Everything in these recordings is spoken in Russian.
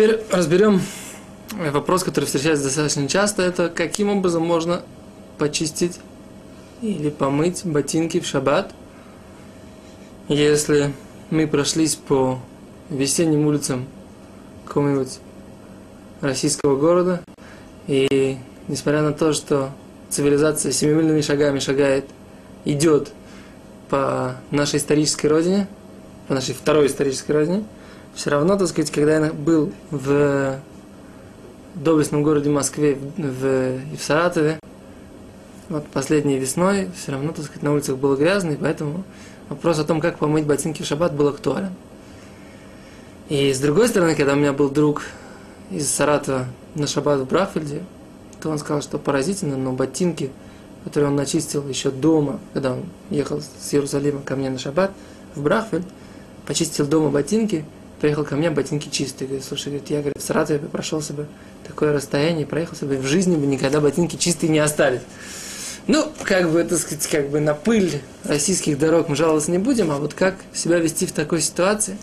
Теперь разберем вопрос, который встречается достаточно часто. Это каким образом можно почистить или помыть ботинки в шаббат, если мы прошлись по весенним улицам какого-нибудь российского города, и несмотря на то, что цивилизация семимильными шагами шагает, идет по нашей исторической родине, по нашей второй исторической родине, все равно, так сказать, когда я был в доблестном городе Москве, в, и в Саратове, вот последней весной, все равно, так сказать, на улицах было грязно, и поэтому вопрос о том, как помыть ботинки в шаббат, был актуален. И с другой стороны, когда у меня был друг из Саратова на шаббат в Брафельде, то он сказал, что поразительно, но ботинки, которые он начистил еще дома, когда он ехал с Иерусалима ко мне на шаббат в Брахфельд, почистил дома ботинки, приехал ко мне, ботинки чистые. Говорит, слушай, говорит, я говорит, в Саратове прошел себе такое расстояние, проехал себе, в жизни бы никогда ботинки чистые не остались. Ну, как бы, так сказать, как бы на пыль российских дорог мы жаловаться не будем, а вот как себя вести в такой ситуации,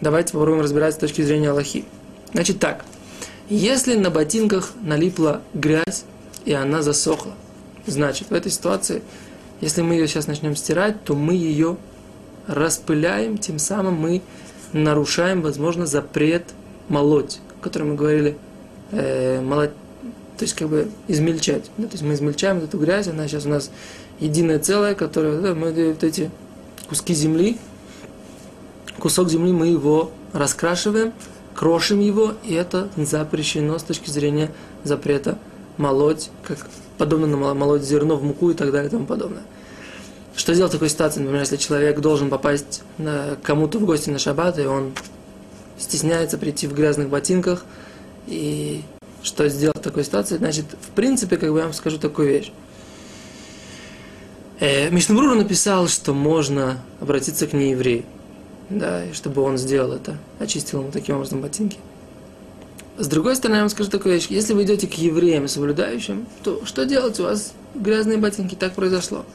давайте попробуем разбирать с точки зрения Аллахи. Значит так, если на ботинках налипла грязь, и она засохла, значит, в этой ситуации, если мы ее сейчас начнем стирать, то мы ее распыляем, тем самым мы нарушаем, возможно, запрет молоть, о котором мы говорили, э, молоть то есть как бы измельчать. Да? То есть мы измельчаем эту грязь, она сейчас у нас единое целое, которое да, мы вот эти куски земли, кусок земли мы его раскрашиваем, крошим его, и это запрещено с точки зрения запрета молоть, как подобно на молоть зерно в муку и так далее и тому подобное. Что делать в такой ситуации? Например, если человек должен попасть кому-то в гости на шаббат, и он стесняется прийти в грязных ботинках, и что сделать в такой ситуации, значит, в принципе, как бы я вам скажу такую вещь. Э, Мишнабрура написал, что можно обратиться к нееврею, да, и чтобы он сделал это, очистил ему таким образом ботинки. С другой стороны, я вам скажу такую вещь. Если вы идете к евреям соблюдающим, то что делать? У вас грязные ботинки. Так произошло.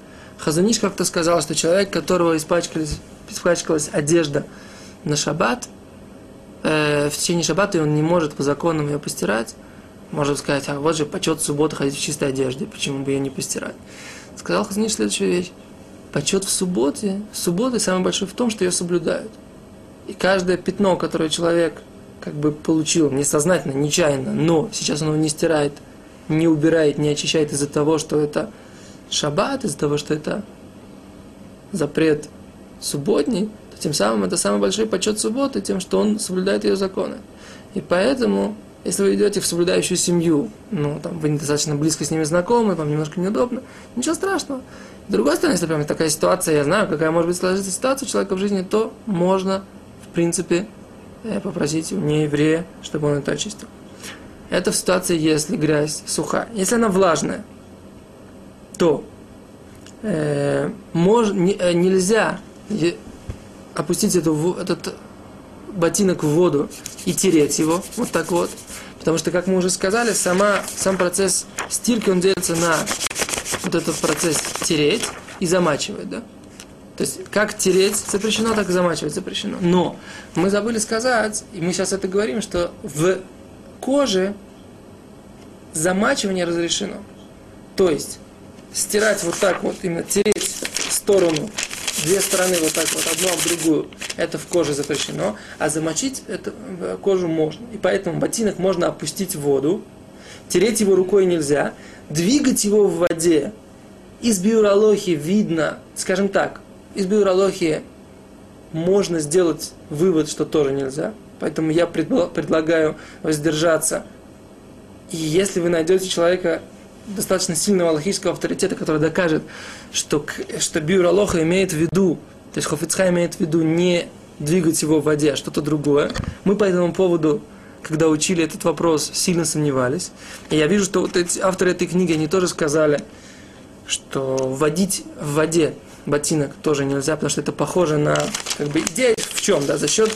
Хазаниш как-то сказал, что человек, которого испачкалась, испачкалась одежда на шаббат, э, в течение шаббата он не может по законам ее постирать, можно сказать, а вот же почет субботы ходить в чистой одежде, почему бы ее не постирать? Сказал Хазниш следующую вещь. Почет в субботе, субботы самый большой в том, что ее соблюдают. И каждое пятно, которое человек как бы получил несознательно, нечаянно, но сейчас он его не стирает, не убирает, не очищает из-за того, что это шаббат, из-за того, что это запрет субботний, то тем самым это самый большой почет субботы, тем, что он соблюдает ее законы. И поэтому если вы идете в соблюдающую семью, ну, там, вы недостаточно близко с ними знакомы, вам немножко неудобно, ничего страшного. С другой стороны, если прям такая ситуация, я знаю, какая может быть сложиться ситуация у человека в жизни, то можно, в принципе, э, попросить у нееврея, чтобы он это очистил. Это в ситуации, если грязь сухая. Если она влажная, то э, мож, не, э, нельзя опустить эту, этот ботинок в воду и тереть его, вот так вот. Потому что, как мы уже сказали, сама, сам процесс стирки, он делится на вот этот процесс тереть и замачивать, да? То есть, как тереть запрещено, так и замачивать запрещено. Но мы забыли сказать, и мы сейчас это говорим, что в коже замачивание разрешено. То есть, стирать вот так вот, именно тереть в сторону две стороны вот так вот, одну об другую, это в коже запрещено, а замочить это в кожу можно. И поэтому ботинок можно опустить в воду, тереть его рукой нельзя, двигать его в воде. Из биурологии видно, скажем так, из биурологии можно сделать вывод, что тоже нельзя. Поэтому я предлагаю воздержаться. И если вы найдете человека, достаточно сильного аллахического авторитета, который докажет, что, что биуралоха имеет в виду, то есть Хофицха имеет в виду не двигать его в воде, а что-то другое. Мы по этому поводу, когда учили этот вопрос, сильно сомневались. И я вижу, что вот эти, авторы этой книги, они тоже сказали, что вводить в воде ботинок тоже нельзя, потому что это похоже на, как бы, идея в чем, да, за счет,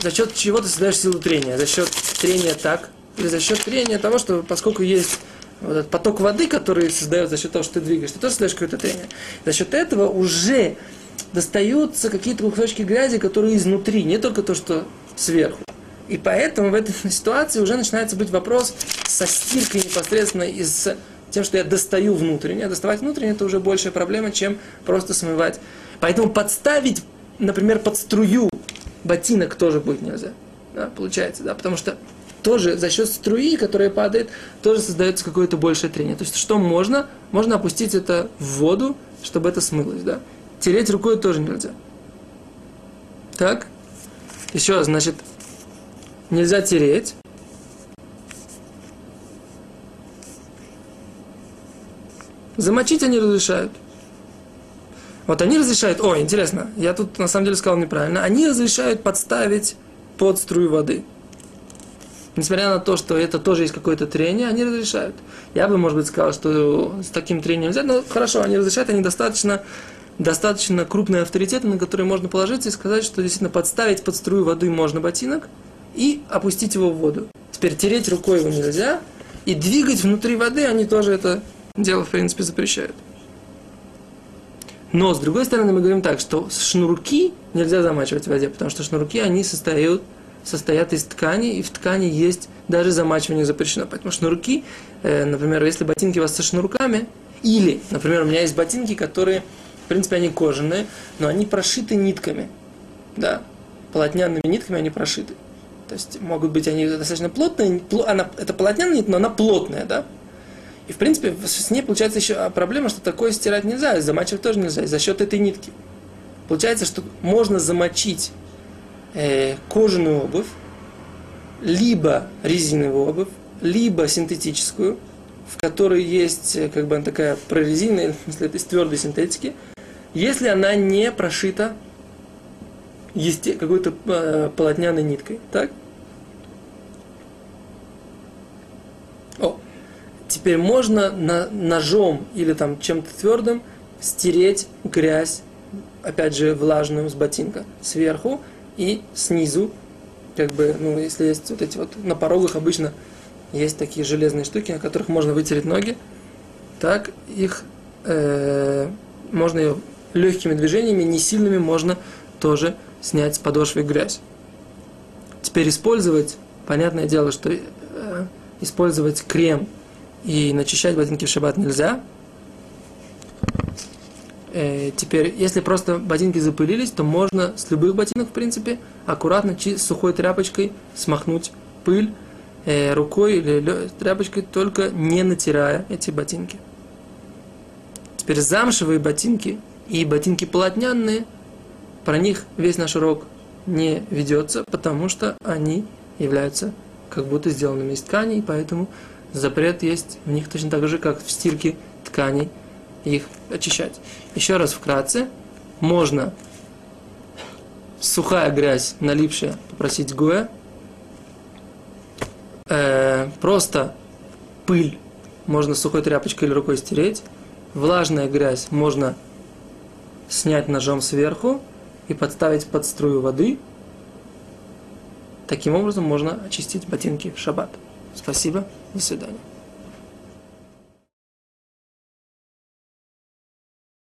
за счет чего ты создаешь силу трения, за счет трения так, или за счет трения того, что поскольку есть вот этот поток воды, который создается за счет того, что ты двигаешь, ты тоже создаешь какое-то трение. За счет этого уже достаются какие-то кусочки грязи, которые изнутри, не только то, что сверху. И поэтому в этой ситуации уже начинается быть вопрос со стиркой непосредственно из тем, что я достаю внутреннее. Доставать внутреннее это уже большая проблема, чем просто смывать. Поэтому подставить, например, под струю ботинок тоже будет нельзя. Да, получается, да, потому что тоже за счет струи, которая падает, тоже создается какое-то большее трение. То есть что можно? Можно опустить это в воду, чтобы это смылось, да. Тереть рукой тоже нельзя. Так? Еще, значит, нельзя тереть. Замочить они разрешают. Вот они разрешают, о, интересно, я тут на самом деле сказал неправильно, они разрешают подставить под струю воды. Несмотря на то, что это тоже есть какое-то трение, они разрешают. Я бы, может быть, сказал, что с таким трением нельзя, но хорошо, они разрешают, они достаточно, достаточно крупные авторитеты, на которые можно положиться и сказать, что действительно подставить под струю воды можно ботинок и опустить его в воду. Теперь тереть рукой его нельзя, и двигать внутри воды они тоже это дело, в принципе, запрещают. Но, с другой стороны, мы говорим так, что шнурки нельзя замачивать в воде, потому что шнурки, они состоят, состоят из ткани, и в ткани есть даже замачивание запрещено. Поэтому шнурки, э, например, если ботинки у вас со шнурками, или, например, у меня есть ботинки, которые, в принципе, они кожаные, но они прошиты нитками, да, полотняными нитками они прошиты. То есть могут быть они достаточно плотные, она, это полотняная нить, но она плотная, да, и, в принципе, с ней получается еще проблема, что такое стирать нельзя, замачивать тоже нельзя, за счет этой нитки. Получается, что можно замочить э, кожаную обувь, либо резиновую обувь, либо синтетическую, в которой есть э, как бы такая прорезиненная, если это из твердой синтетики, если она не прошита какой-то э, полотняной ниткой. Так? Теперь можно на, ножом или там чем-то твердым стереть грязь, опять же, влажную с ботинка сверху и снизу, как бы, ну, если есть вот эти вот, на порогах обычно есть такие железные штуки, на которых можно вытереть ноги, так их э, можно ее легкими движениями, не сильными, можно тоже снять с подошвы грязь. Теперь использовать, понятное дело, что э, использовать крем и начищать ботинки в шаббат нельзя. Э, теперь, если просто ботинки запылились, то можно с любых ботинок, в принципе, аккуратно с сухой тряпочкой смахнуть пыль э, рукой или тряпочкой, только не натирая эти ботинки. Теперь замшевые ботинки и ботинки полотняные, про них весь наш урок не ведется, потому что они являются как будто сделанными из тканей, поэтому запрет есть в них точно так же, как в стирке тканей их очищать. Еще раз вкратце, можно сухая грязь, налипшая, попросить Гоя, э, просто пыль можно сухой тряпочкой или рукой стереть, влажная грязь можно снять ножом сверху и подставить под струю воды. Таким образом можно очистить ботинки в шаббат. Спасибо. До свидания.